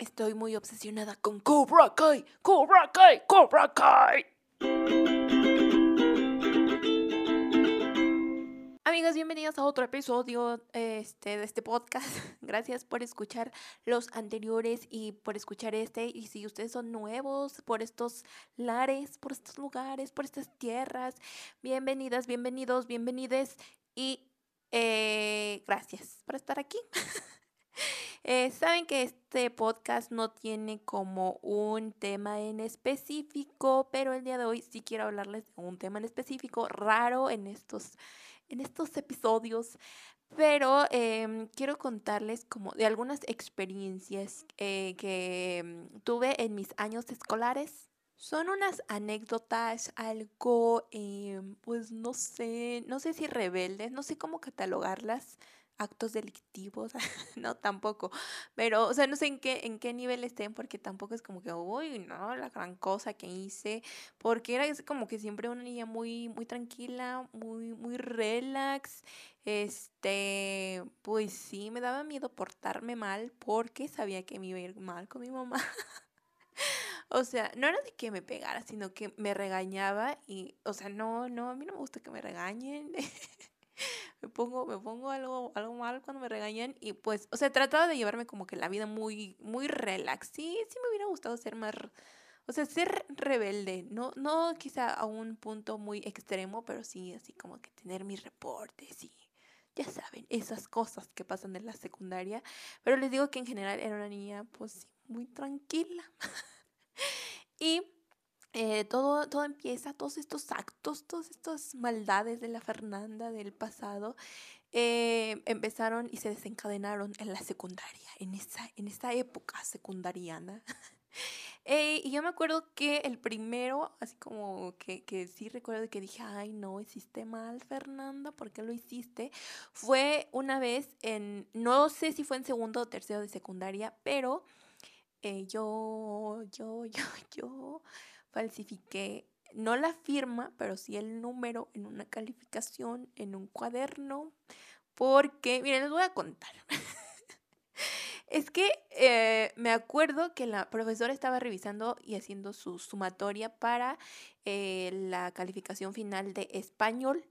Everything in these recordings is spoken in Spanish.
Estoy muy obsesionada con Cobra Kai, Cobra Kai, Cobra Kai. Amigos, bienvenidos a otro episodio este, de este podcast. Gracias por escuchar los anteriores y por escuchar este. Y si ustedes son nuevos por estos lares, por estos lugares, por estas tierras, bienvenidas, bienvenidos, bienvenides y eh, gracias por estar aquí. Eh, saben que este podcast no tiene como un tema en específico, pero el día de hoy sí quiero hablarles de un tema en específico, raro en estos, en estos episodios, pero em, quiero contarles como de algunas experiencias eh, que em, tuve en mis años escolares. Son unas anécdotas algo, em, pues no sé, no sé si rebeldes, no sé cómo catalogarlas actos delictivos, no tampoco, pero o sea, no sé en qué en qué nivel estén porque tampoco es como que uy, no, la gran cosa que hice, porque era como que siempre una niña muy muy tranquila, muy muy relax. Este, pues sí, me daba miedo portarme mal porque sabía que me iba a ir mal con mi mamá. O sea, no era de que me pegara, sino que me regañaba y, o sea, no, no, a mí no me gusta que me regañen. me pongo, me pongo algo, algo mal cuando me regañan y pues, o sea, trataba de llevarme como que la vida muy, muy relax. Sí, sí me hubiera gustado ser más, o sea, ser rebelde, no, no quizá a un punto muy extremo, pero sí así como que tener mis reportes y ya saben, esas cosas que pasan en la secundaria. Pero les digo que en general era una niña pues muy tranquila. y eh, todo, todo empieza, todos estos actos, todas estas maldades de la Fernanda del pasado, eh, empezaron y se desencadenaron en la secundaria, en esa, en esa época secundariana. Eh, y yo me acuerdo que el primero, así como que, que sí recuerdo que dije, ay, no, hiciste mal, Fernanda, ¿por qué lo hiciste? Fue una vez en, no sé si fue en segundo o tercero de secundaria, pero yo, yo, yo, yo falsifiqué no la firma, pero sí el número en una calificación, en un cuaderno, porque, miren, les voy a contar. es que eh, me acuerdo que la profesora estaba revisando y haciendo su sumatoria para eh, la calificación final de español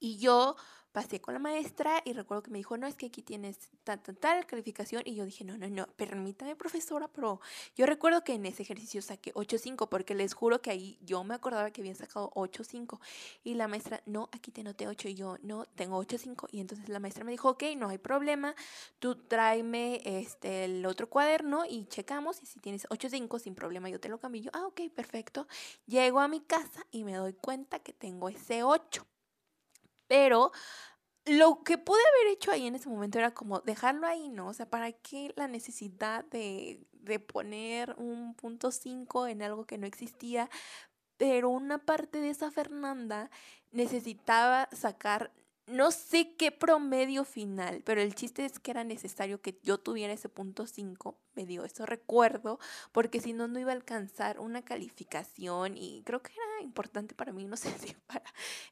y yo pasé con la maestra y recuerdo que me dijo, no, es que aquí tienes tal, tal, calificación. Y yo dije, no, no, no, permítame, profesora, pero yo recuerdo que en ese ejercicio saqué 8.5, porque les juro que ahí yo me acordaba que había sacado 8.5. Y la maestra, no, aquí te noté 8. Y yo, no, tengo 8.5. Y entonces la maestra me dijo, ok, no hay problema, tú tráeme este, el otro cuaderno y checamos. Y si tienes 8.5, sin problema, yo te lo cambio. Yo, ah, ok, perfecto. Llego a mi casa y me doy cuenta que tengo ese 8. Pero lo que pude haber hecho ahí en ese momento era como dejarlo ahí, ¿no? O sea, ¿para qué la necesidad de, de poner un punto 5 en algo que no existía? Pero una parte de esa Fernanda necesitaba sacar no sé qué promedio final, pero el chiste es que era necesario que yo tuviera ese punto 5, me dio eso recuerdo, porque si no, no iba a alcanzar una calificación y creo que era importante para mí, no sé si para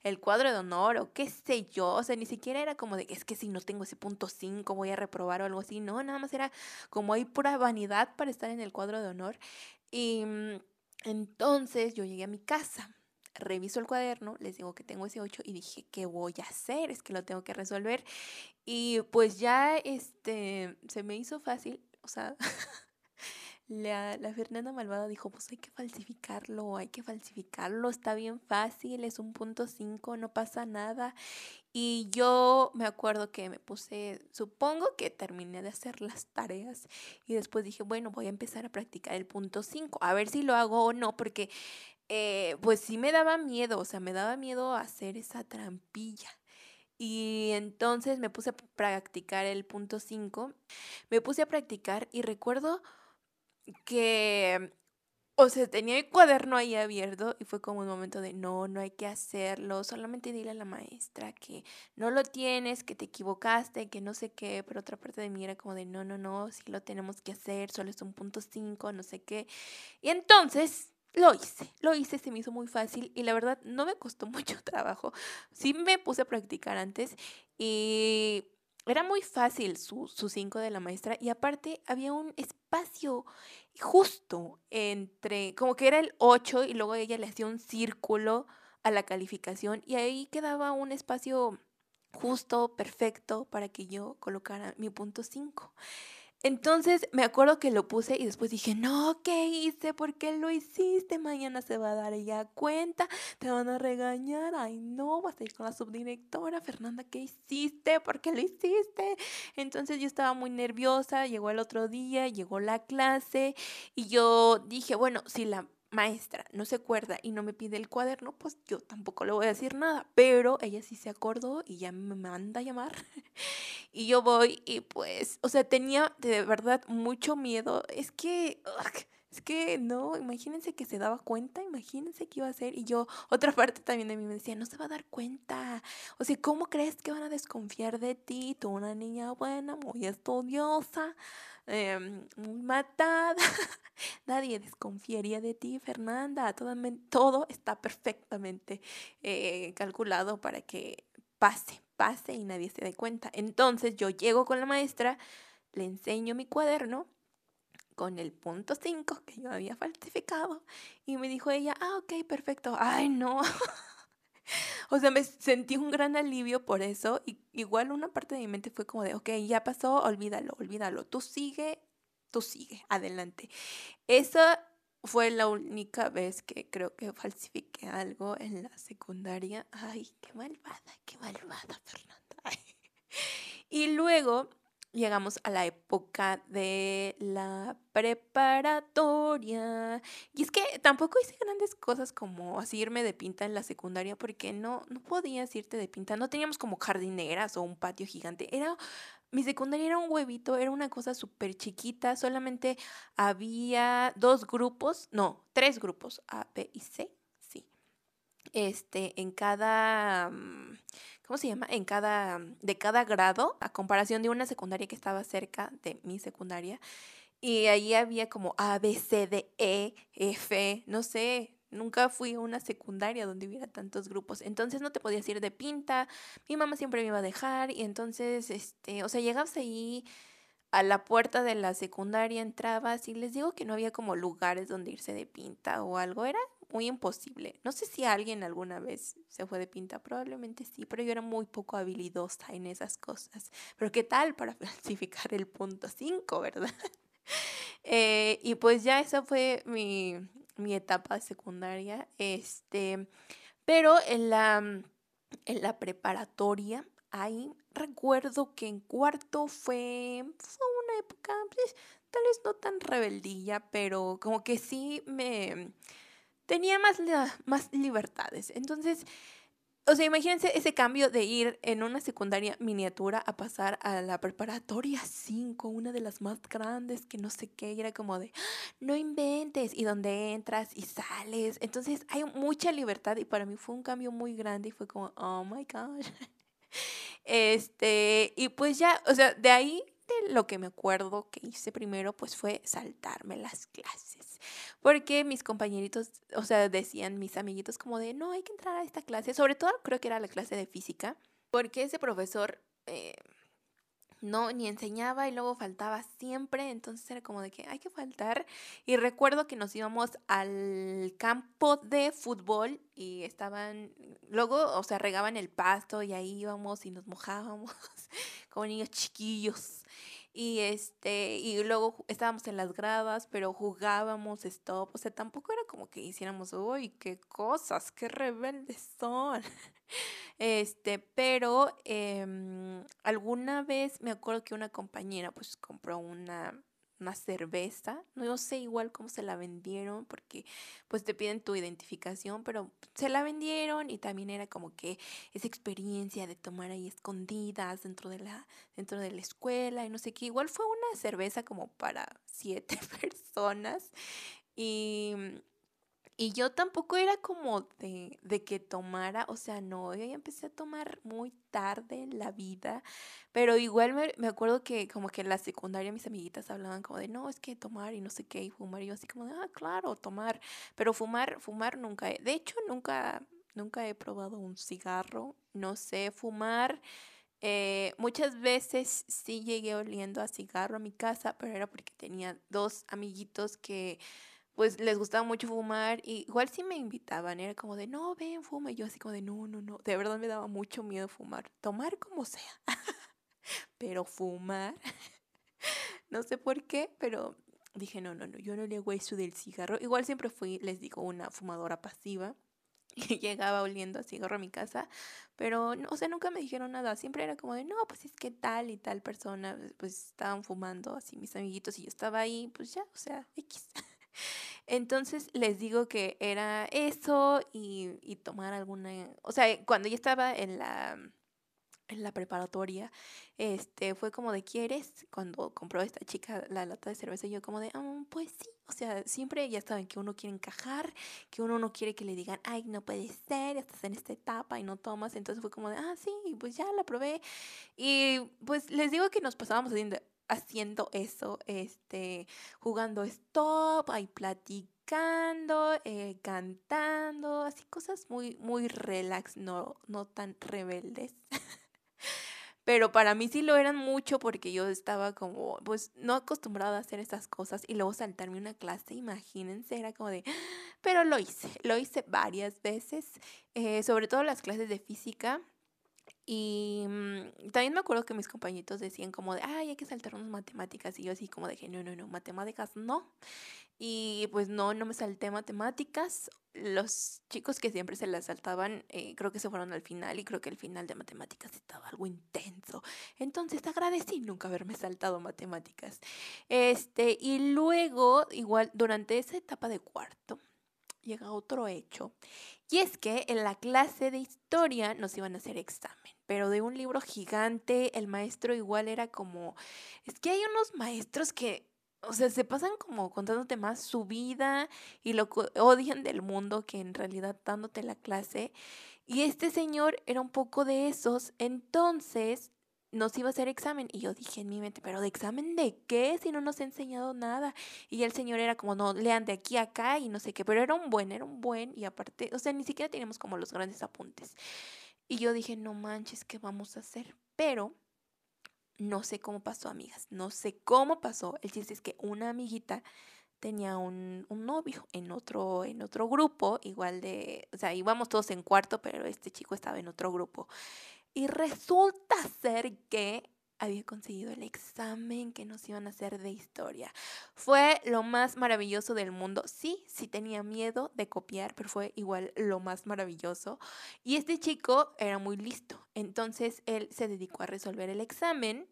el cuadro de honor o qué sé yo, o sea, ni siquiera era como de es que si no tengo ese punto 5 voy a reprobar o algo así, no, nada más era como hay pura vanidad para estar en el cuadro de honor. Y mm, entonces yo llegué a mi casa reviso el cuaderno, les digo que tengo ese 8 y dije, ¿qué voy a hacer? Es que lo tengo que resolver. Y pues ya este, se me hizo fácil, o sea, la, la Fernanda Malvada dijo, pues hay que falsificarlo, hay que falsificarlo, está bien fácil, es un punto 5, no pasa nada. Y yo me acuerdo que me puse, supongo que terminé de hacer las tareas y después dije, bueno, voy a empezar a practicar el punto 5, a ver si lo hago o no, porque eh, pues sí me daba miedo, o sea, me daba miedo hacer esa trampilla. Y entonces me puse a practicar el punto 5, me puse a practicar y recuerdo que, o sea, tenía el cuaderno ahí abierto y fue como un momento de, no, no hay que hacerlo, solamente dile a la maestra que no lo tienes, que te equivocaste, que no sé qué, pero otra parte de mí era como de, no, no, no, sí lo tenemos que hacer, solo es un punto 5, no sé qué. Y entonces lo hice, lo hice, se me hizo muy fácil y la verdad no me costó mucho trabajo. Sí me puse a practicar antes y era muy fácil su, su cinco de la maestra y aparte había un espacio justo entre, como que era el 8 y luego ella le hacía un círculo a la calificación y ahí quedaba un espacio justo, perfecto para que yo colocara mi punto 5. Entonces me acuerdo que lo puse y después dije, no, ¿qué hice? ¿Por qué lo hiciste? Mañana se va a dar ella cuenta, te van a regañar, ay no, vas a ir con la subdirectora, Fernanda, ¿qué hiciste? ¿Por qué lo hiciste? Entonces yo estaba muy nerviosa, llegó el otro día, llegó la clase y yo dije, bueno, si la maestra no se acuerda y no me pide el cuaderno, pues yo tampoco le voy a decir nada. Pero ella sí se acordó y ya me manda a llamar. y yo voy y pues, o sea, tenía de verdad mucho miedo. Es que, es que no, imagínense que se daba cuenta, imagínense qué iba a hacer. Y yo, otra parte también de mí me decía, no se va a dar cuenta. O sea, ¿cómo crees que van a desconfiar de ti? Tú una niña buena, muy estudiosa eh, matada. Nadie desconfiaría de ti, Fernanda. Todo, todo está perfectamente eh, calculado para que pase, pase y nadie se dé cuenta. Entonces yo llego con la maestra, le enseño mi cuaderno con el punto 5 que yo había falsificado y me dijo ella, ah, ok, perfecto. Ay, no. O sea, me sentí un gran alivio por eso. Y igual una parte de mi mente fue como de, ok, ya pasó, olvídalo, olvídalo. Tú sigue, tú sigue, adelante. Esa fue la única vez que creo que falsifiqué algo en la secundaria. Ay, qué malvada, qué malvada, Fernanda. Y luego llegamos a la época de la preparatoria. Y es que tampoco hice grandes cosas como así irme de pinta en la secundaria porque no, no podías irte de pinta. No teníamos como jardineras o un patio gigante. Era, mi secundaria era un huevito, era una cosa súper chiquita. Solamente había dos grupos, no, tres grupos, A, B y C. Este, en cada... Mm, ¿cómo se llama? En cada, de cada grado, a comparación de una secundaria que estaba cerca de mi secundaria. Y ahí había como A, B, C, D, E, F, no sé, nunca fui a una secundaria donde hubiera tantos grupos. Entonces no te podías ir de pinta. Mi mamá siempre me iba a dejar y entonces, este, o sea, llegabas ahí a la puerta de la secundaria, entrabas y les digo que no había como lugares donde irse de pinta o algo. Era muy imposible. No sé si alguien alguna vez se fue de pinta, probablemente sí, pero yo era muy poco habilidosa en esas cosas. Pero ¿qué tal para falsificar el punto 5, verdad? Eh, y pues ya esa fue mi, mi etapa secundaria. Este, pero en la, en la preparatoria, ahí recuerdo que en cuarto fue, una época, pues, tal vez no tan rebeldilla, pero como que sí me tenía más, más libertades. Entonces, o sea, imagínense ese cambio de ir en una secundaria miniatura a pasar a la preparatoria 5, una de las más grandes, que no sé qué, era como de, no inventes, y donde entras y sales. Entonces hay mucha libertad y para mí fue un cambio muy grande y fue como, oh my gosh. Este, y pues ya, o sea, de ahí lo que me acuerdo que hice primero pues fue saltarme las clases. Porque mis compañeritos, o sea, decían mis amiguitos como de, no, hay que entrar a esta clase. Sobre todo creo que era la clase de física. Porque ese profesor... Eh, no, ni enseñaba y luego faltaba siempre, entonces era como de que hay que faltar. Y recuerdo que nos íbamos al campo de fútbol y estaban, luego, o sea, regaban el pasto y ahí íbamos y nos mojábamos como niños chiquillos. Y este, y luego estábamos en las gradas, pero jugábamos stop. O sea, tampoco era como que hiciéramos, uy, qué cosas, qué rebeldes son. Este, pero em, alguna vez me acuerdo que una compañera pues compró una una cerveza, no sé igual cómo se la vendieron porque pues te piden tu identificación, pero se la vendieron y también era como que esa experiencia de tomar ahí escondidas dentro de la dentro de la escuela y no sé qué, igual fue una cerveza como para siete personas y y yo tampoco era como de, de, que tomara, o sea, no, yo ya empecé a tomar muy tarde en la vida, pero igual me, me, acuerdo que como que en la secundaria mis amiguitas hablaban como de, no, es que tomar y no sé qué, y fumar, y yo así como de, ah, claro, tomar, pero fumar, fumar nunca, de hecho nunca, nunca he probado un cigarro, no sé, fumar Eh, muchas veces sí llegué oliendo a cigarro a mi casa, pero era porque tenía dos amiguitos que pues les gustaba mucho fumar y igual sí me invitaban, era como de, no, ven, fuma, y yo así como de, no, no, no, de verdad me daba mucho miedo fumar, tomar como sea, pero fumar, no sé por qué, pero dije, no, no, no, yo no le hago eso del cigarro, igual siempre fui, les digo, una fumadora pasiva, y llegaba oliendo a cigarro a mi casa, pero, o sea, nunca me dijeron nada, siempre era como de, no, pues es que tal y tal persona, pues estaban fumando así mis amiguitos y yo estaba ahí, pues ya, o sea, X. Entonces les digo que era eso y, y tomar alguna, o sea, cuando yo estaba en la en la preparatoria, este, fue como de, ¿quieres? Cuando compró esta chica la lata de cerveza, yo como de, ah, pues sí, o sea, siempre ya saben que uno quiere encajar, que uno no quiere que le digan, ay, no puede ser, estás en esta etapa y no tomas, entonces fue como de, ah, sí, pues ya la probé, y pues les digo que nos pasábamos haciendo, haciendo eso, este, jugando stop, ahí platicando, eh, cantando, así cosas muy, muy relax, no, no tan rebeldes. Pero para mí sí lo eran mucho porque yo estaba como, pues no acostumbrada a hacer esas cosas y luego saltarme una clase, imagínense, era como de, pero lo hice, lo hice varias veces, eh, sobre todo las clases de física. Y mm, también me acuerdo que mis compañitos decían como de, ay, hay que saltarnos matemáticas. Y yo así como de, no, no, no, matemáticas no. Y pues no, no me salté matemáticas. Los chicos que siempre se las saltaban, eh, creo que se fueron al final y creo que el final de matemáticas estaba algo intenso. Entonces agradecí nunca haberme saltado matemáticas. Este, y luego, igual, durante esa etapa de cuarto, llega otro hecho. Y es que en la clase de historia nos iban a hacer examen, pero de un libro gigante, el maestro igual era como, es que hay unos maestros que o sea, se pasan como contándote más su vida y lo odian del mundo que en realidad dándote la clase. Y este señor era un poco de esos, entonces nos iba a hacer examen. Y yo dije en mi mente, ¿pero de examen de qué? Si no nos ha enseñado nada. Y el señor era como, no, lean de aquí a acá y no sé qué, pero era un buen, era un buen. Y aparte, o sea, ni siquiera teníamos como los grandes apuntes. Y yo dije, no manches, ¿qué vamos a hacer? Pero no sé cómo pasó, amigas. No sé cómo pasó. El chiste es que una amiguita tenía un, un, novio en otro, en otro grupo, igual de, o sea, íbamos todos en cuarto, pero este chico estaba en otro grupo. Y resulta ser que había conseguido el examen que nos iban a hacer de historia. Fue lo más maravilloso del mundo. Sí, sí tenía miedo de copiar, pero fue igual lo más maravilloso. Y este chico era muy listo. Entonces él se dedicó a resolver el examen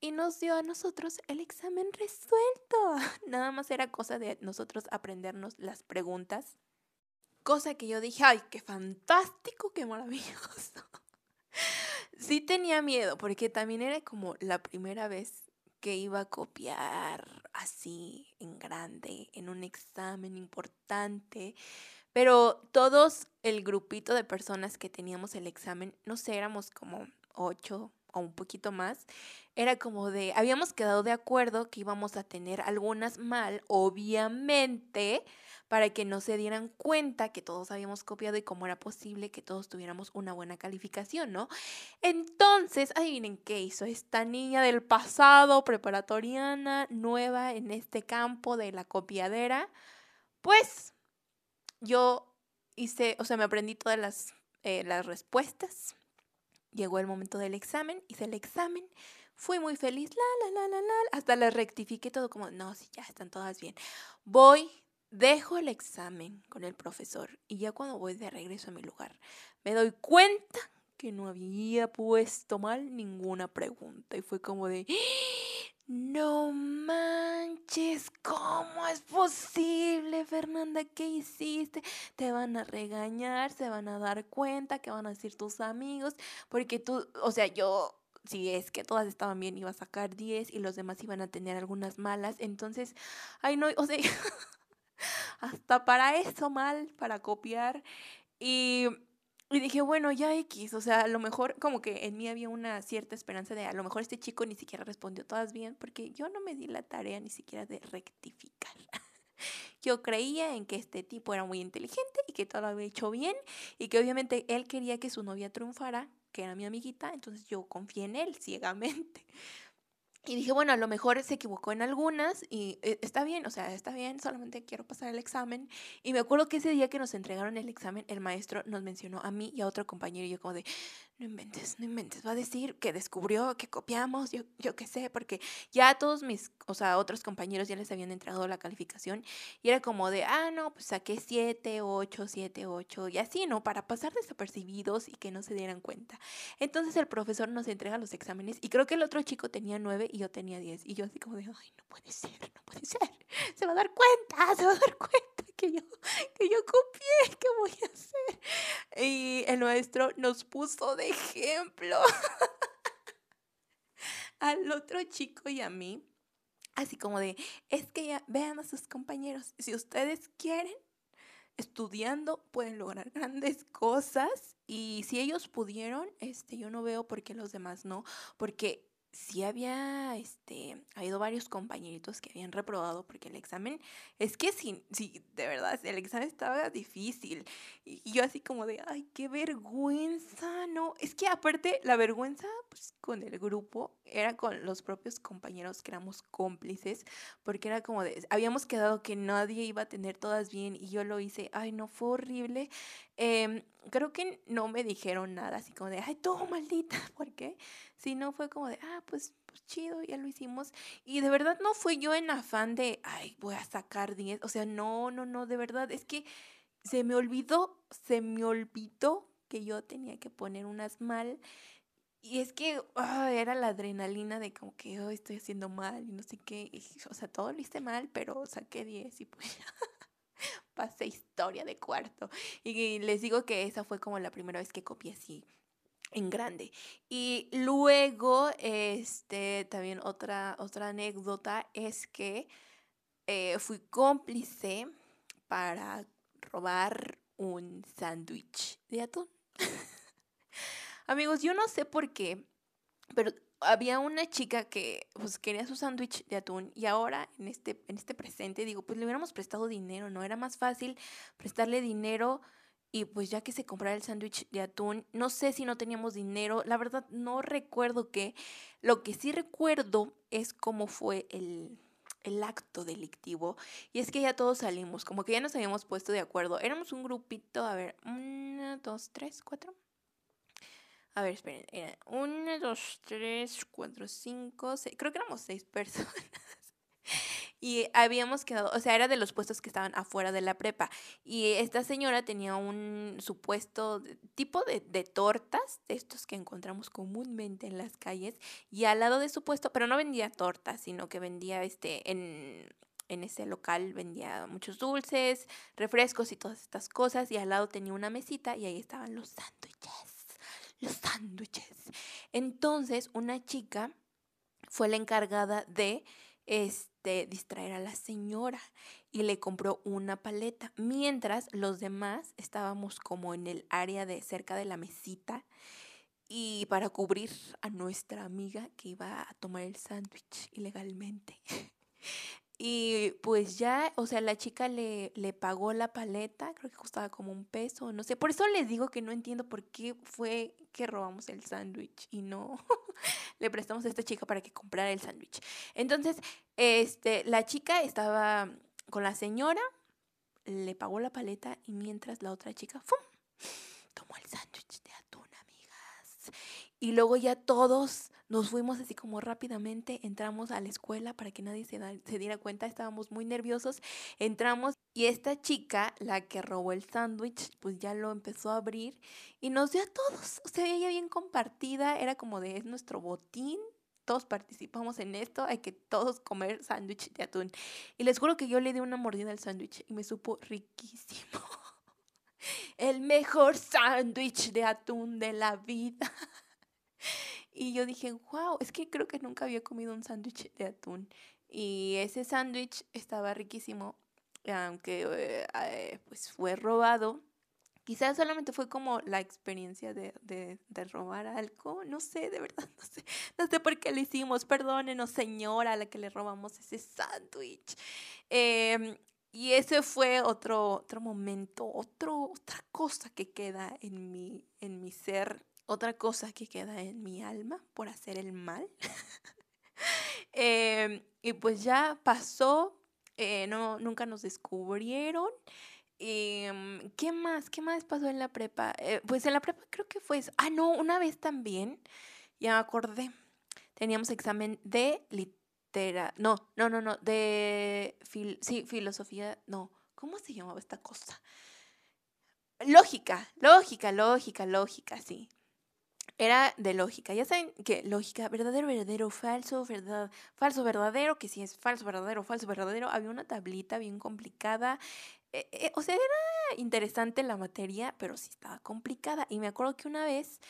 y nos dio a nosotros el examen resuelto. Nada más era cosa de nosotros aprendernos las preguntas. Cosa que yo dije, ay, qué fantástico, qué maravilloso sí tenía miedo, porque también era como la primera vez que iba a copiar así en grande, en un examen importante. Pero todos el grupito de personas que teníamos el examen, no sé, éramos como ocho o un poquito más, era como de, habíamos quedado de acuerdo que íbamos a tener algunas mal, obviamente, para que no se dieran cuenta que todos habíamos copiado y cómo era posible que todos tuviéramos una buena calificación, ¿no? Entonces, adivinen qué hizo esta niña del pasado, preparatoriana, nueva en este campo de la copiadera. Pues yo hice, o sea, me aprendí todas las, eh, las respuestas. Llegó el momento del examen, hice el examen. Fui muy feliz, la, la, la, la, la, hasta le rectifiqué todo como, no, sí, ya están todas bien. Voy Dejo el examen con el profesor y ya cuando voy de regreso a mi lugar me doy cuenta que no había puesto mal ninguna pregunta y fue como de, no manches, ¿cómo es posible, Fernanda? ¿Qué hiciste? Te van a regañar, se van a dar cuenta, ¿qué van a decir tus amigos? Porque tú, o sea, yo si es que todas estaban bien, iba a sacar 10 y los demás iban a tener algunas malas. Entonces, ay, no, o sea, hasta para eso mal, para copiar. Y, y, dije, bueno, ya X, o sea, a lo mejor como que en mí había una cierta esperanza de a lo mejor este chico ni siquiera respondió todas bien, porque yo no me di la tarea ni siquiera de rectificar. Yo creía en que este tipo era muy inteligente y que todo lo había hecho bien y que obviamente él quería que su novia triunfara que era mi amiguita, entonces yo confié en él ciegamente. Y dije, bueno, a lo mejor se equivocó en algunas y eh, está bien, o sea, está bien, solamente quiero pasar el examen. Y me acuerdo que ese día que nos entregaron el examen, el maestro nos mencionó a mí y a otro compañero y yo como de, no inventes, no inventes, va a decir que descubrió, que copiamos, yo, yo qué sé, porque ya todos mis, o sea, otros compañeros ya les habían entregado la calificación y era como de, ah, no, pues saqué 7, 8, 7, 8 y así, ¿no? Para pasar desapercibidos y que no se dieran cuenta. Entonces el profesor nos entrega los exámenes y creo que el otro chico tenía 9 y yo tenía 10 y yo así como de, ay, no puede ser, no puede ser, se va a dar cuenta, se va a dar cuenta que yo, que yo copié, ¿qué voy a hacer? Y el maestro nos puso de ejemplo al otro chico y a mí. Así como de, es que ya vean a sus compañeros, si ustedes quieren, estudiando pueden lograr grandes cosas y si ellos pudieron, este, yo no veo por qué los demás no, porque sí había, este, ha habido varios compañeritos que habían reprobado porque el examen, es que sí, sí, de verdad, el examen estaba difícil. Y, yo así como de, ay, qué vergüenza, no. Es que aparte, la vergüenza, pues con el grupo, era con los propios compañeros que éramos cómplices, porque era como de, habíamos quedado que nadie iba a tener todas bien y yo lo hice, ay, no, fue horrible. Em, creo que no me dijeron nada, así como de, ay, todo maldita, ¿por qué? no fue como de, ah, pues, pues, chido, ya lo hicimos. Y de verdad no fue yo en afán de, ay, voy a sacar 10. O sea, no, no, no, de verdad, es que se me olvidó, se me olvidó que yo tenía que poner unas mal. Y es que ah, era la adrenalina de como que oh, estoy haciendo mal y no sé qué. o sea, todo lo hice mal, pero saqué 10 y pues pasé historia de cuarto. Y les digo que esa fue como la primera vez que copié así en grande. Y luego, este, también otra, otra anécdota es que eh, fui cómplice para robar un sándwich de atún. Amigos, yo no sé por qué, pero había una chica que pues, quería su sándwich de atún y ahora en este, en este presente digo, pues le hubiéramos prestado dinero, ¿no? Era más fácil prestarle dinero y pues ya que se comprara el sándwich de atún, no sé si no teníamos dinero, la verdad no recuerdo qué. Lo que sí recuerdo es cómo fue el, el acto delictivo. Y es que ya todos salimos, como que ya nos habíamos puesto de acuerdo. Éramos un grupito, a ver, una, dos, tres, cuatro. A ver, esperen, era una, dos, tres, cuatro, cinco, seis. Creo que éramos seis personas. Y habíamos quedado, o sea, era de los puestos que estaban afuera de la prepa. Y esta señora tenía un supuesto tipo de, tortas, de estos que encontramos comúnmente en las calles. Y al lado de su puesto, pero no vendía tortas, sino que vendía este en, en ese local vendía muchos dulces, refrescos y todas estas cosas. Y al lado tenía una mesita y ahí estaban los sándwiches. Los sándwiches. Entonces, una chica fue la encargada de este, distraer a la señora y le compró una paleta, mientras los demás estábamos como en el área de cerca de la mesita y para cubrir a nuestra amiga que iba a tomar el sándwich ilegalmente. Y pues ya, o sea, la chica le, le pagó la paleta, creo que costaba como un peso, no sé. Por eso les digo que no entiendo por qué fue que robamos el sándwich y no le prestamos a esta chica para que comprara el sándwich. Entonces, este, la chica estaba con la señora, le pagó la paleta y mientras la otra chica, ¡fum! tomó el sándwich de atún, amigas. Y luego ya todos nos fuimos así como rápidamente, entramos a la escuela para que nadie se, diera cuenta, estábamos muy nerviosos, entramos y esta chica, la que robó el sándwich, pues ya lo empezó a abrir y nos dio a todos, o sea, ella bien compartida, era como de es nuestro botín, todos participamos en esto, hay que todos comer sándwich de atún. Y les juro que yo le di una mordida al sándwich y me supo riquísimo. El mejor sándwich de atún de la vida. Y yo dije, wow, es que creo que nunca había comido un sándwich de atún. Y ese sándwich estaba riquísimo, aunque eh, eh, pues fue robado. Quizás solamente fue como la experiencia de, de, robar algo. No sé, de verdad, no sé. No sé por qué lo hicimos. Perdónenos, señora, a la que le robamos ese sándwich. Em, y ese fue otro, otro momento, otro, otra cosa que queda en mi, en mi ser otra cosa que queda en mi alma por hacer el mal. Em, y pues ya pasó, eh, no, nunca nos descubrieron. Em, ¿Qué más? ¿Qué más pasó en la prepa? Eh, pues en la prepa creo que fue eso. Ah, no, una vez también, ya me acordé, teníamos examen de litera... No, no, no, no, de... Sí, filosofía, no. ¿Cómo se llamaba esta cosa? Lógica, lógica, lógica, lógica, sí. Era de lógica. Ya saben que lógica, verdadero, verdadero, falso, verdad, falso, verdadero, que si es falso, verdadero, falso, verdadero. Había una tablita bien complicada. Eh, eh, o sea, era interesante la materia, pero sí estaba complicada. Y me acuerdo que una vez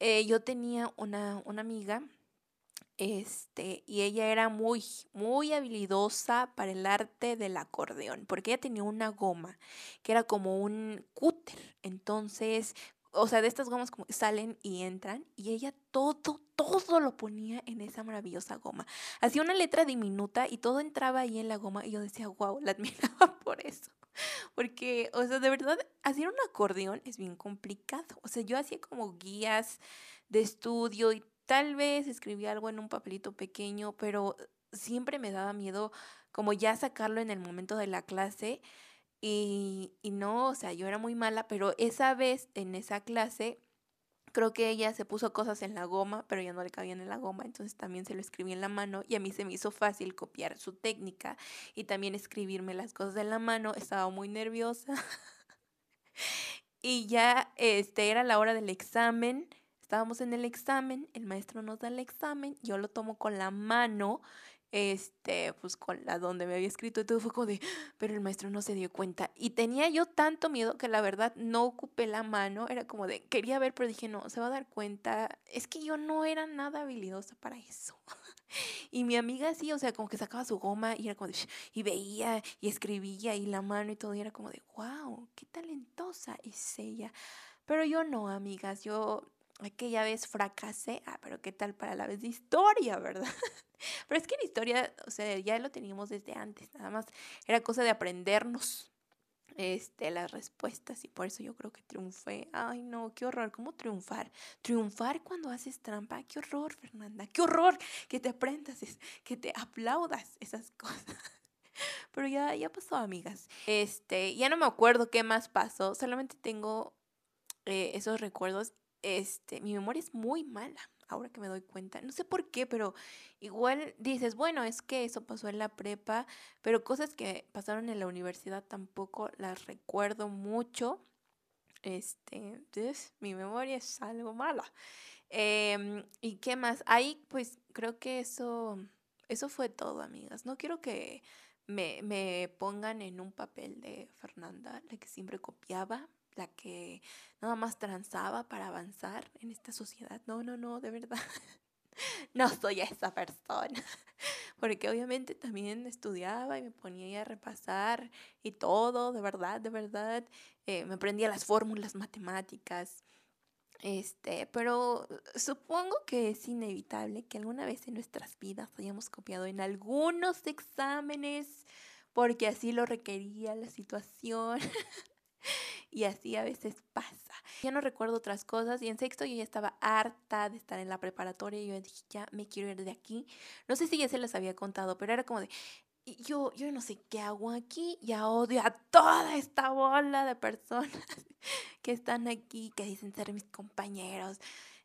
eh, yo tenía una, una amiga este, y ella era muy, muy habilidosa para el arte del acordeón, porque ella tenía una goma que era como un cúter. Entonces, o sea, de estas gomas como salen y entran, y ella todo, todo lo ponía en esa maravillosa goma. Hacía una letra diminuta y todo entraba ahí en la goma, y yo decía, wow, la admiraba por eso. Porque, o sea, de verdad, hacer un acordeón es bien complicado. O sea, yo hacía como guías de estudio y Tal vez escribí algo en un papelito pequeño, pero siempre me daba miedo como ya sacarlo en el momento de la clase. Y, no, o sea, yo era muy mala, pero esa vez en esa clase creo que ella se puso cosas en la goma, pero ya no le cabían en la goma, entonces también se lo escribí en la mano y a mí se me hizo fácil copiar su técnica y también escribirme las cosas en la mano, estaba muy nerviosa. y ya este era la hora del examen Estábamos en el examen, el maestro nos da el examen, yo lo tomo con la mano, este, pues con la donde me había escrito y todo fue como de, pero el maestro no se dio cuenta. Y tenía yo tanto miedo que la verdad no ocupé la mano, era como de, quería ver, pero dije, no, se va a dar cuenta. Es que yo no era nada habilidosa para eso. Y mi amiga sí, o sea, como que sacaba su goma y era como de, y veía y escribía y la mano y todo, y era como de, wow, qué talentosa es ella. Pero yo no, amigas, yo aquella vez fracasé, ah, pero qué tal para la vez de historia, ¿verdad? pero es que en historia, o sea, ya lo teníamos desde antes, nada más era cosa de aprendernos este, las respuestas y por eso yo creo que triunfé. Ay, no, qué horror, ¿cómo triunfar? Triunfar cuando haces trampa, qué horror, Fernanda, qué horror que te aprendas, que te aplaudas esas cosas. Pero ya, ya pasó, amigas. Este, ya no me acuerdo qué más pasó, solamente tengo eh, esos recuerdos este, mi memoria es muy mala, ahora que me doy cuenta. No sé por qué, pero igual dices, bueno, es que eso pasó en la prepa, pero cosas que pasaron en la universidad tampoco las recuerdo mucho. Este, entonces, mi memoria es algo mala. Em, ¿Y qué más? Ahí, pues, creo que eso, eso fue todo, amigas. No quiero que me, me pongan en un papel de Fernanda, la que siempre copiaba, la que nada más transaba para avanzar en esta sociedad. No, no, no, de verdad. No soy esa persona. Porque obviamente también estudiaba y me ponía a repasar y todo, de verdad, de verdad. Eh, me aprendía las fórmulas matemáticas. Este, pero supongo que es inevitable que alguna vez en nuestras vidas hayamos copiado en algunos exámenes porque así lo requería la situación. y así a veces pasa. Ya no recuerdo otras cosas y en sexto yo ya estaba harta de estar en la preparatoria y yo dije, ya me quiero ir de aquí. No sé si ya se les había contado, pero era como de, yo, yo no sé qué hago aquí, ya odio a toda esta bola de personas que están aquí, que dicen ser mis compañeros.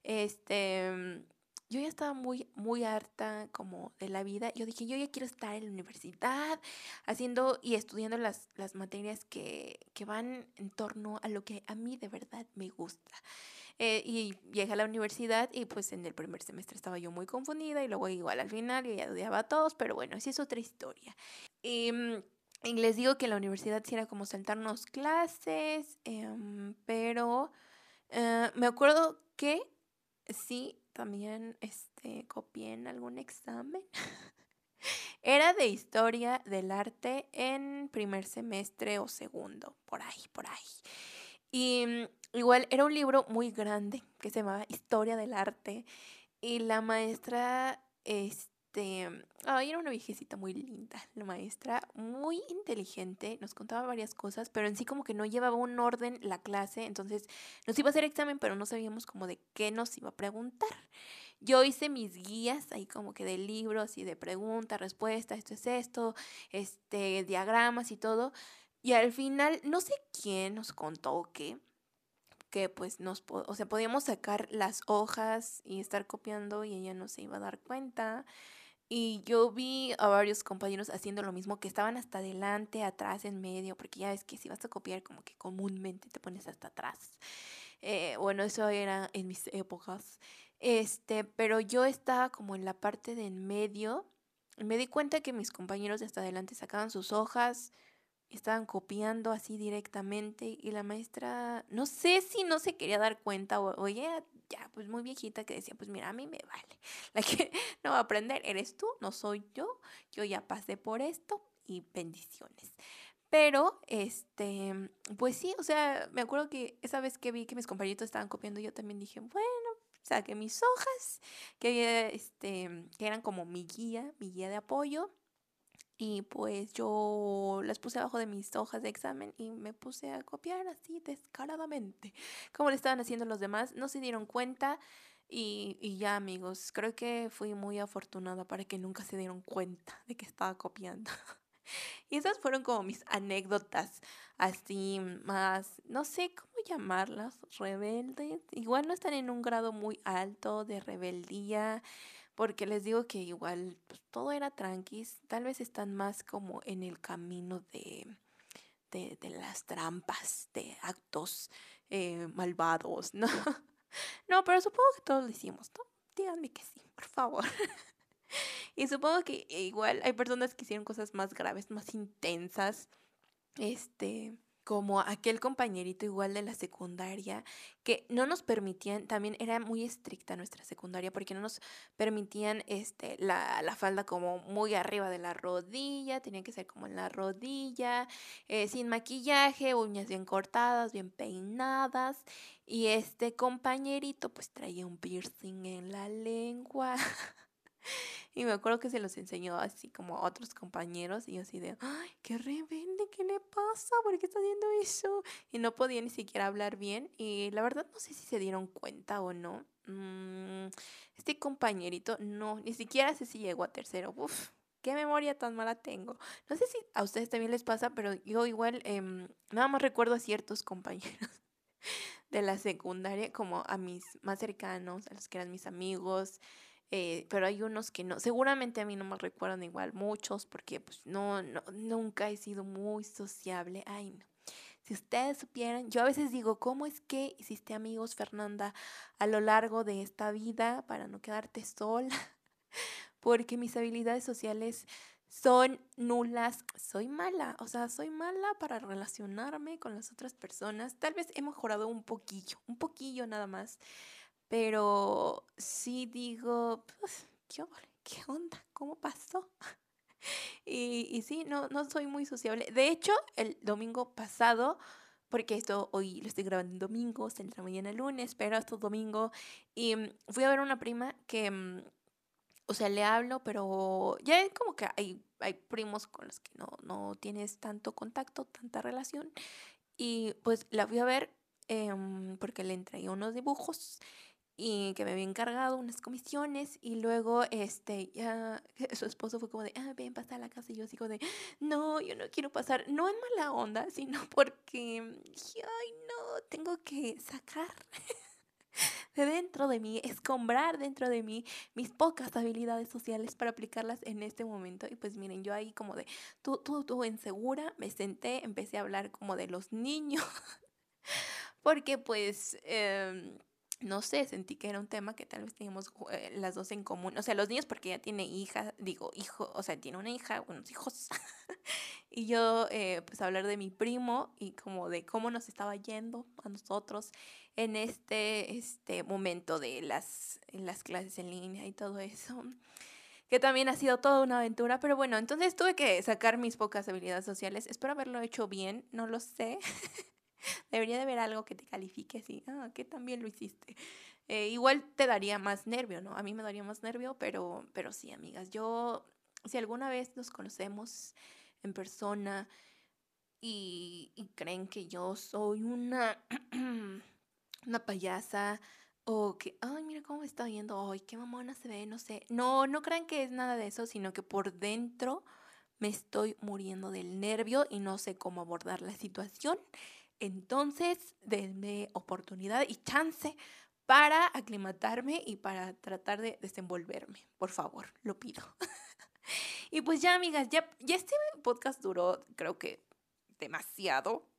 Este, yo ya estaba muy, muy harta como de la vida. Yo dije, yo ya quiero estar en la universidad haciendo y estudiando las, las materias que, que van en torno a lo que a mí de verdad me gusta. Eh, y llegué a la universidad y pues en el primer semestre estaba yo muy confundida y luego igual al final yo ya odiaba a todos, pero bueno, esa es otra historia. Y, mm, les digo que la universidad sí era como saltarnos clases, em, pero eh, me acuerdo que sí también este, copié en algún examen. Era de historia del arte en primer semestre o segundo, por ahí, por ahí. Y mm, igual era un libro muy grande que se llamaba Historia del Arte y la maestra, este, ay, era una viejecita muy linda, la maestra, muy inteligente, nos contaba varias cosas, pero en sí como que no llevaba un orden la clase, entonces nos iba a hacer examen, pero no sabíamos como de qué nos iba a preguntar. Yo hice mis guías ahí como que de libros y de pregunta, respuesta, esto es esto, este, diagramas y todo, y al final no sé quién nos contó qué, que pues nos, o sea, podíamos sacar las hojas y estar copiando y ella no se iba a dar cuenta. Y yo vi a varios compañeros haciendo lo mismo, que estaban hasta adelante, atrás, en medio, porque ya ves que si vas a copiar como que comúnmente te pones hasta atrás. Eh, bueno, eso era en mis épocas. Este, pero yo estaba como en la parte de en medio. Me di cuenta que mis compañeros de hasta adelante sacaban sus hojas, estaban copiando así directamente y la maestra, no sé si no se quería dar cuenta o, oye, ya, pues muy viejita que decía, pues mira, a mí me vale. La que no va a aprender eres tú, no soy yo. Yo ya pasé por esto y bendiciones. Pero, este, pues sí, o sea, me acuerdo que esa vez que vi que mis compañeritos estaban copiando, yo también dije, bueno, saqué mis hojas, que, este, que eran como mi guía, mi guía de apoyo y pues yo las puse abajo de mis hojas de examen y me puse a copiar así descaradamente. Como le estaban haciendo los demás, no se dieron cuenta. Y, y, ya amigos, creo que fui muy afortunada para que nunca se dieron cuenta de que estaba copiando. y esas fueron como mis anécdotas así más, no sé cómo llamarlas, rebeldes. Igual no están en un grado muy alto de rebeldía porque les digo que igual pues, todo era tranquis, tal vez están más como en el camino de, de, las trampas, de actos eh, malvados, ¿no? no, pero supongo que todos lo hicimos, ¿no? Díganme que sí, por favor. y supongo que igual hay personas que hicieron cosas más graves, más intensas, este, como aquel compañerito igual de la secundaria, que no nos permitían, también era muy estricta nuestra secundaria, porque no nos permitían este, la, la falda como muy arriba de la rodilla, tenía que ser como en la rodilla, eh, sin maquillaje, uñas bien cortadas, bien peinadas, y este compañerito pues traía un piercing en la lengua. Y me acuerdo que se los enseñó así como a otros compañeros y yo así de, ¡ay, qué rebelde! ¿Qué le pasa? ¿Por qué está haciendo eso? Y no podía ni siquiera hablar bien y la verdad no sé si se dieron cuenta o no. Mm, este compañerito no, ni siquiera sé si llegó a tercero. Uf, qué memoria tan mala tengo. No sé si a ustedes también les pasa, pero yo igual em, nada más recuerdo a ciertos compañeros de la secundaria como a mis más cercanos, a los que eran mis amigos. Eh, pero hay unos que no, seguramente a mí no me recuerdan igual muchos porque pues no, no, nunca he sido muy sociable, ay no. Si ustedes supieran, yo a veces digo, ¿cómo es que hiciste amigos, Fernanda, a lo largo de esta vida para no quedarte sola? Porque mis habilidades sociales son nulas. Soy mala, o sea, soy mala para relacionarme con las otras personas. Tal vez he mejorado un poquillo, un poquillo nada más. Pero sí digo, pues, ¿qué, ¿qué onda? ¿Cómo pasó? y, sí, no, no soy muy sociable. De hecho, el domingo pasado, porque esto hoy lo estoy grabando en domingo, se entra mañana lunes, pero esto es domingo, y mm, fui a ver a una prima que, mm, o sea, le hablo, pero ya es como que hay, hay primos con los que no, no tienes tanto contacto, tanta relación, y pues la fui a ver em, porque le entregué unos dibujos y que me había encargado unas comisiones y luego este ya su esposo fue como de ah ven pasa a la casa y yo sigo de no yo no quiero pasar no en mala onda sino porque ay no tengo que sacar de dentro de mí, escombrar dentro de mí mis pocas habilidades sociales para aplicarlas en este momento. Y pues miren, yo ahí como de, tú, tú, tú insegura, me senté, empecé a hablar como de los niños, porque pues... Eh, no sé, sentí que era un tema que tal vez teníamos eh, las dos en común. O sea, los niños porque ella tiene hija, digo, hijo, o sea, tiene una hija, unos hijos. y yo, eh, pues, hablar de mi primo y como de cómo nos estaba yendo a nosotros en este, este momento de las, las clases en línea y todo eso. Que también ha sido toda una aventura. Pero bueno, entonces tuve que sacar mis pocas habilidades sociales. Espero haberlo hecho bien, no lo sé. Debería de haber algo que te califique así, ah, que también lo hiciste. Eh, igual te daría más nervio, ¿no? A mí me daría más nervio, pero, pero sí, amigas, yo, si alguna vez nos conocemos en persona y, creen que yo soy una, una payasa o que, ay, mira cómo me está viendo, ay, qué mamona se ve, no sé. No, no crean que es nada de eso, sino que por dentro me estoy muriendo del nervio y no sé cómo abordar la situación. Entonces, denme oportunidad y chance para aclimatarme y para tratar de desenvolverme. Por favor, lo pido. y pues ya, amigas, ya, este podcast duró, creo que demasiado.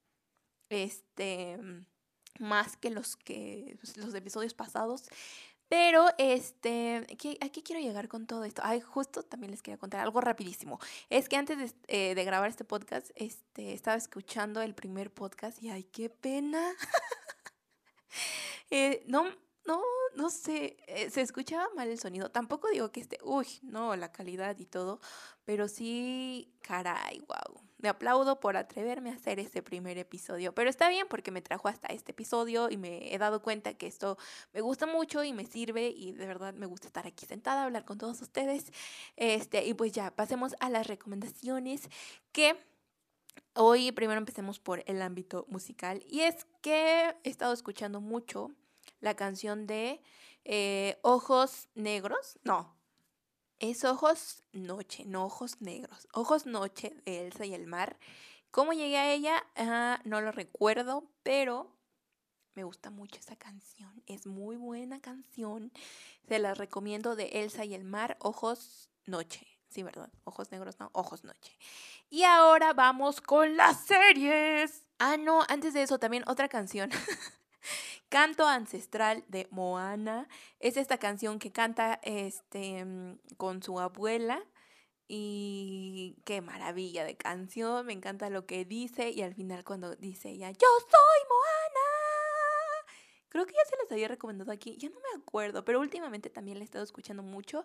Este, más que los que pues, los episodios pasados. Pero, este, ¿a qué quiero llegar con todo esto? Ay, justo también les quería contar algo rapidísimo. Es que antes de, eh, grabar este podcast, este, estaba escuchando el primer podcast y ay, qué pena. Eh, no, no, no sé, eh, se escuchaba mal el sonido. Tampoco digo que esté, uy, no, la calidad y todo, pero sí, caray, wow. Me aplaudo por atreverme a hacer este primer episodio, pero está bien porque me trajo hasta este episodio y me he dado cuenta que esto me gusta mucho y me sirve y de verdad me gusta estar aquí sentada, hablar con todos ustedes. Este, y pues ya, pasemos a las recomendaciones que hoy primero empecemos por el ámbito musical y es que he estado escuchando mucho la canción de eh, Ojos Negros, no, es Ojos Noche, no Ojos Negros. Ojos Noche de Elsa y el Mar. ¿Cómo llegué a ella? Ah, no lo recuerdo, pero me gusta mucho esa canción. Es muy buena canción. Se la recomiendo de Elsa y el Mar, Ojos Noche. Sí, ¿verdad? Ojos negros, no, Ojos Noche. Y ahora vamos con las series. Ah, no, antes de eso también otra canción. Canto Ancestral de Moana. Es esta canción que canta este, mm, con su abuela. Y qué maravilla de canción, me encanta lo que dice y al final cuando dice ella, yo soy Moana, Creo que ya se les había recomendado aquí, ya no me acuerdo, pero últimamente también la he estado escuchando mucho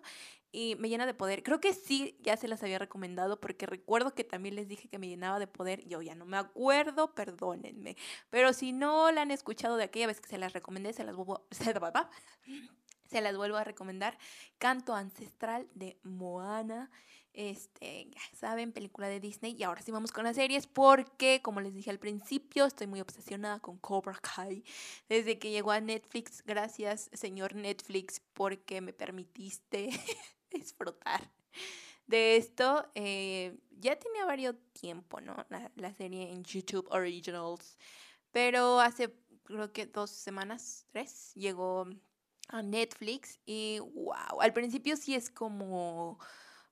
y me llena de poder. Creo que sí, ya se las había recomendado porque recuerdo que también les dije que me llenaba de poder. Yo ya no me acuerdo, perdónenme. Pero si no la han escuchado de aquella vez que se las recomendé, se las vuelvo, se las vuelvo a recomendar. Canto Ancestral de Moana este, ya saben, película de Disney. Y ahora sí vamos con las series porque, como les dije al principio, estoy muy obsesionada con Cobra Kai. Desde que llegó a Netflix, gracias señor Netflix porque me permitiste disfrutar de esto. Eh, ya tenía varios tiempo, ¿no? La, la serie en YouTube Originals. Pero hace, creo que dos semanas, tres, llegó a Netflix y wow, al principio sí es como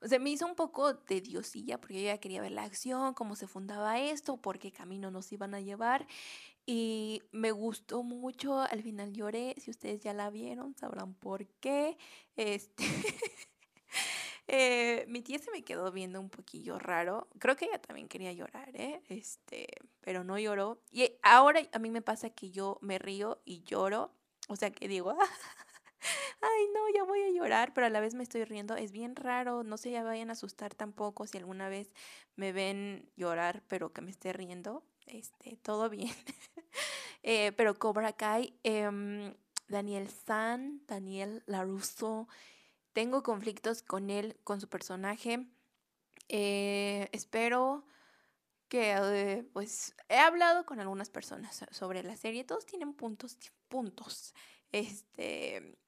o sea, me hizo un poco tediosilla porque yo ya quería ver la acción, cómo se fundaba esto, por qué camino nos iban a llevar. Y me gustó mucho, al final lloré, si ustedes ya la vieron, sabrán por qué. Este... eh, mi tía se me quedó viendo un poquillo raro. Creo que ella también quería llorar, ¿eh? Este, pero no lloró. Y ahora a mí me pasa que yo me río y lloro. O sea, que digo, ay no, ya voy a llorar, pero a la vez me estoy riendo. Es bien raro, no se ya vayan a asustar tampoco si alguna vez me ven llorar, pero que me esté riendo. Este, todo bien. eh, pero Cobra Kai, eh, Daniel San, Daniel Larusso, tengo conflictos con él, con su personaje. Eh, espero que, eh, pues, he hablado con algunas personas sobre la serie. Todos tienen puntos, puntos. Este,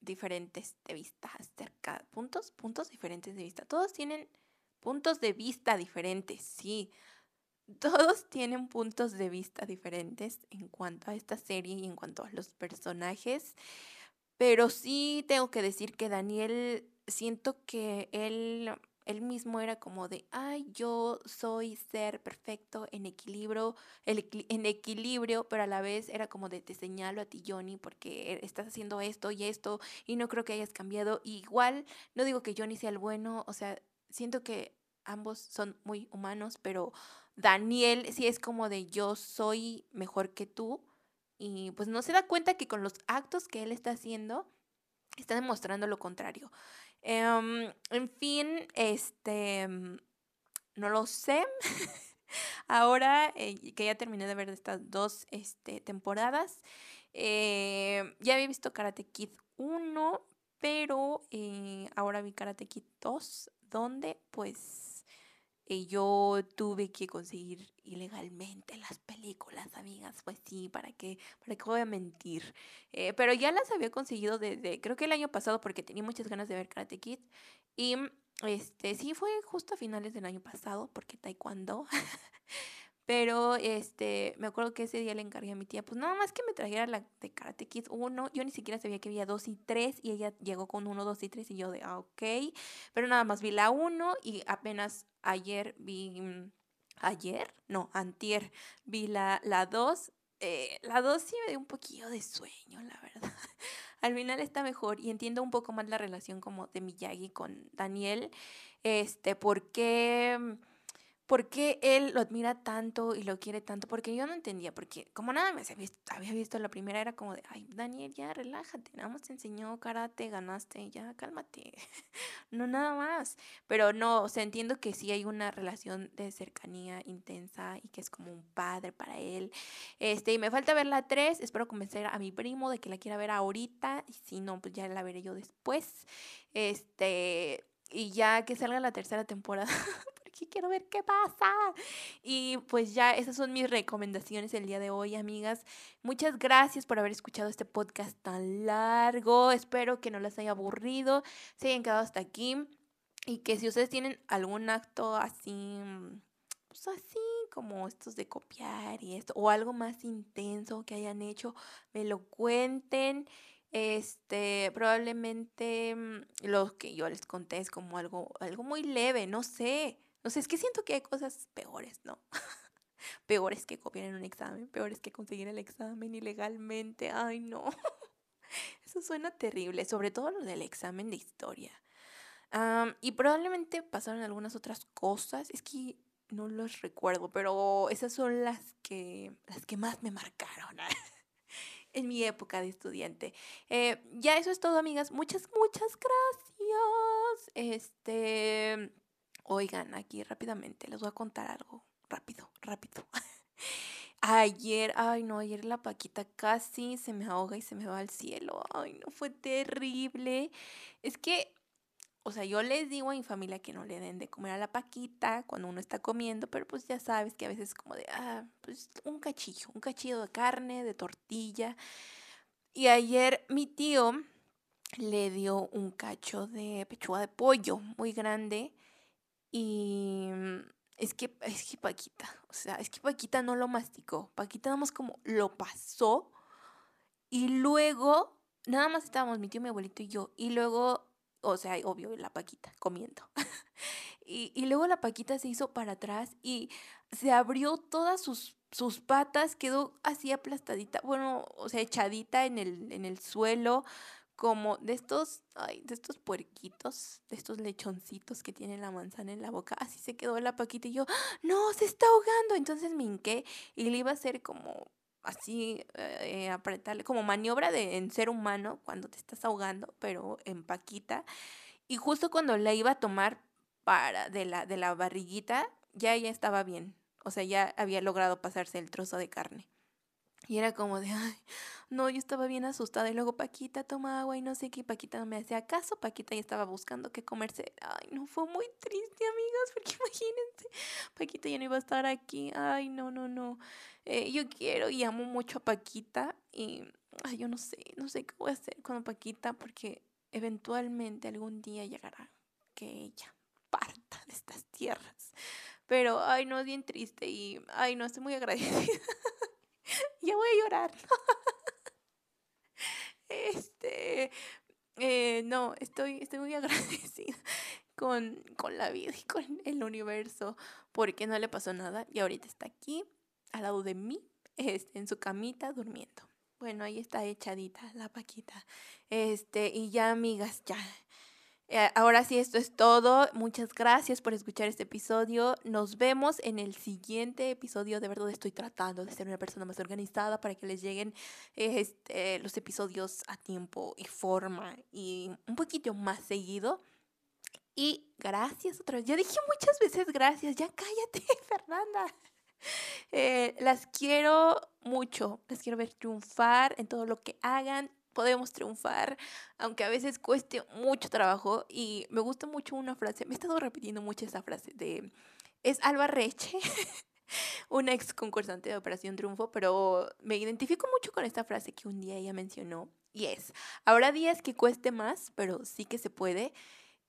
diferentes de vista acerca, puntos, puntos diferentes de vista. Todos tienen puntos de vista diferentes, sí. Todos tienen puntos de vista diferentes en cuanto a esta serie y en cuanto a los personajes. Pero sí tengo que decir que Daniel, siento que él él mismo era como de, ay, yo soy ser perfecto en equilibrio, en equilibrio, pero a la vez era como de, te señalo a ti, Johnny, porque e, estás haciendo esto y esto y no creo que hayas cambiado. igual, no digo que Johnny sea el bueno, o sea, siento que ambos son muy humanos, pero Daniel sí es como de, yo soy mejor que tú. Y pues no se da cuenta que con los actos que él está haciendo, está demostrando lo contrario. Em, en fin, este, mm, no lo sé. Ahora eh, que ya terminé de ver estas dos este, temporadas, Eh, ya había visto Karate Kid 1, pero eh, ahora vi Karate Kid 2, donde pues eh, yo tuve que conseguir ilegalmente las películas, amigas. Pues sí, ¿para qué, para qué voy a mentir? pero ya las había conseguido desde, creo que el año pasado, porque tenía muchas ganas de ver Karate Kid. Y este, sí, fue justo a finales del año pasado, porque taekwondo. Pero este, me acuerdo que ese día le encargué a mi tía, pues nada más que me trajera la de Karate Kid 1. Yo ni siquiera sabía que había 2 y 3 y ella llegó con 1, 2 y 3 y yo de, ah, ok. Pero nada más vi la 1 y apenas ayer vi, mm, ayer, no, antier, vi la 2. Eh, la 2 sí me dio un poquillo de sueño, la verdad. Al final está mejor y entiendo un poco más la relación como de Miyagi con Daniel. Este, porque mm, ¿Por qué él lo admira tanto y lo quiere tanto? Porque yo no entendía, porque como nada me había visto la primera, era como de, ay, Daniel, ya relájate, nada más te enseñó karate, ganaste, ya cálmate, no nada más. Pero no, o sea, entiendo que sí hay una relación de cercanía intensa y que es como un padre para él. Este, y me falta ver la 3, espero convencer a mi primo de que la quiera ver ahorita, y si no, pues ya la veré yo después. Este, y ya que salga la tercera temporada, quiero ver qué pasa. Y pues ya esas son mis recomendaciones el día de hoy, amigas. Muchas gracias por haber escuchado este podcast tan largo. Espero que no les haya aburrido, se hayan quedado hasta aquí y que si ustedes tienen algún acto así pues así como estos de copiar y esto o algo más intenso que hayan hecho, me lo cuenten. Este, probablemente mm, lo que yo les conté es como algo, algo muy leve, no sé. No sé, es que siento que hay cosas peores, ¿no? peores que copiar en un examen, peores que conseguir el examen ilegalmente. Ay, no. Eso suena terrible, sobre todo lo del examen de historia. y probablemente pasaron algunas otras cosas, es que no los recuerdo, pero esas son las que, las que más me marcaron en mi época de estudiante. Eh, ya eso es todo, amigas. Muchas, muchas gracias. Este. Oigan, aquí rápidamente les voy a contar algo. Rápido, rápido. Ayer, ay no, ayer la Paquita casi se me ahoga y se me va al cielo. Ay no, fue terrible. Es que, o sea, yo les digo a mi familia que no le den de comer a la Paquita cuando uno está comiendo, pero pues ya sabes que a veces como de, ah, pues un cachillo, un cachillo de carne, de tortilla. Y ayer mi tío le dio un cacho de pechuga de pollo muy grande y mm, es que, es que Paquita, o sea, es que Paquita no lo masticó. Paquita nada más como lo pasó y luego, nada más estábamos mi tío, mi abuelito y yo. Y luego, o sea, obvio, la Paquita comiendo. y, y luego la Paquita se hizo para atrás y se abrió todas sus sus patas quedó así aplastadita, bueno, o sea, echadita en el, en el suelo, como de estos, ay, de estos puerquitos, de estos lechoncitos que tienen la manzana en la boca. Así se quedó la Paquita y yo, no, se está ahogando. Entonces me hinqué y le iba a hacer como así, eh, apretarle, como maniobra de en ser humano cuando te estás ahogando, pero en Paquita. Y justo cuando la iba a tomar para de la, de la barriguita, ya ya estaba bien. O sea, ya había logrado pasarse el trozo de carne. Y era como de, ay, no, yo estaba bien asustada. Y luego Paquita toma agua y no sé qué. Paquita no me hacía caso. Paquita ya estaba buscando qué comerse. Ay, no, fue muy triste, amigas, porque imagínense. Paquita ya no iba a estar aquí. Ay, no, no, no. Eh, yo quiero y amo mucho a Paquita. Y, ay, yo no sé, no sé qué voy a hacer con Paquita porque eventualmente algún día llegará que ella parta de estas tierras. Pero, ay, no, es bien triste y, ay, no, estoy muy agradecida. ya voy a llorar. este, eh, no, estoy, estoy muy agradecida con, con la vida y con el universo porque no le pasó nada y ahorita está aquí al lado de mí, este, en su camita durmiendo. Bueno, ahí está echadita la Paquita. Este, y ya, amigas, ya, eh, ahora sí, esto es todo. Muchas gracias por escuchar este episodio. Nos vemos en el siguiente episodio. De verdad estoy tratando de ser una persona más organizada para que les lleguen este, los episodios a tiempo y forma y un poquito más seguido. Y gracias otra vez. Ya dije muchas veces gracias. Ya cállate, Fernanda. Eh, las quiero mucho, las quiero ver triunfar en todo lo que hagan. Podemos triunfar, aunque a veces cueste mucho trabajo. Y me gusta mucho una frase, me he estado repitiendo mucho esa frase de, es Alba Reche, una ex concursante de Operación Triunfo, pero me identifico mucho con esta frase que un día ella mencionó. Y es, habrá días que cueste más, pero sí que se puede.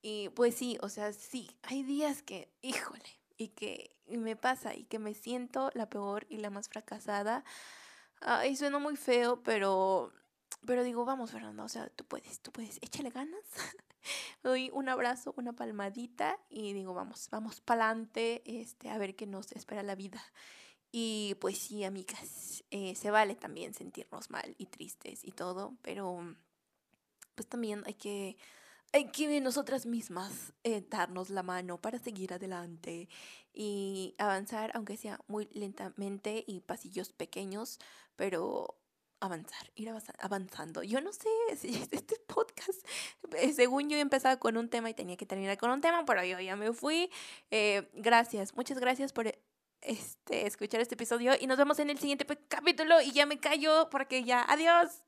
Y pues sí, o sea, sí, hay días que, híjole, y que me pasa y que me siento la peor y la más fracasada. Ay, suena muy feo, pero, pero digo, vamos, Fernanda, o sea, tú puedes, tú puedes, échale ganas. Doy un abrazo, una palmadita y digo, vamos, vamos para adelante, este, a ver qué nos espera la vida. Y pues sí, amigas, eh, se vale también sentirnos mal y tristes y todo, pero pues también hay que hay que nosotras mismas eh, darnos la mano para seguir adelante y avanzar, aunque sea muy lentamente y pasillos pequeños, pero avanzar, ir avanzando. Yo no sé si este podcast, eh, según yo empezaba con un tema y tenía que terminar con un tema, pero yo ya me fui. Eh, gracias, muchas gracias por este, escuchar este episodio y nos vemos en el siguiente capítulo y ya me callo porque ya, adiós.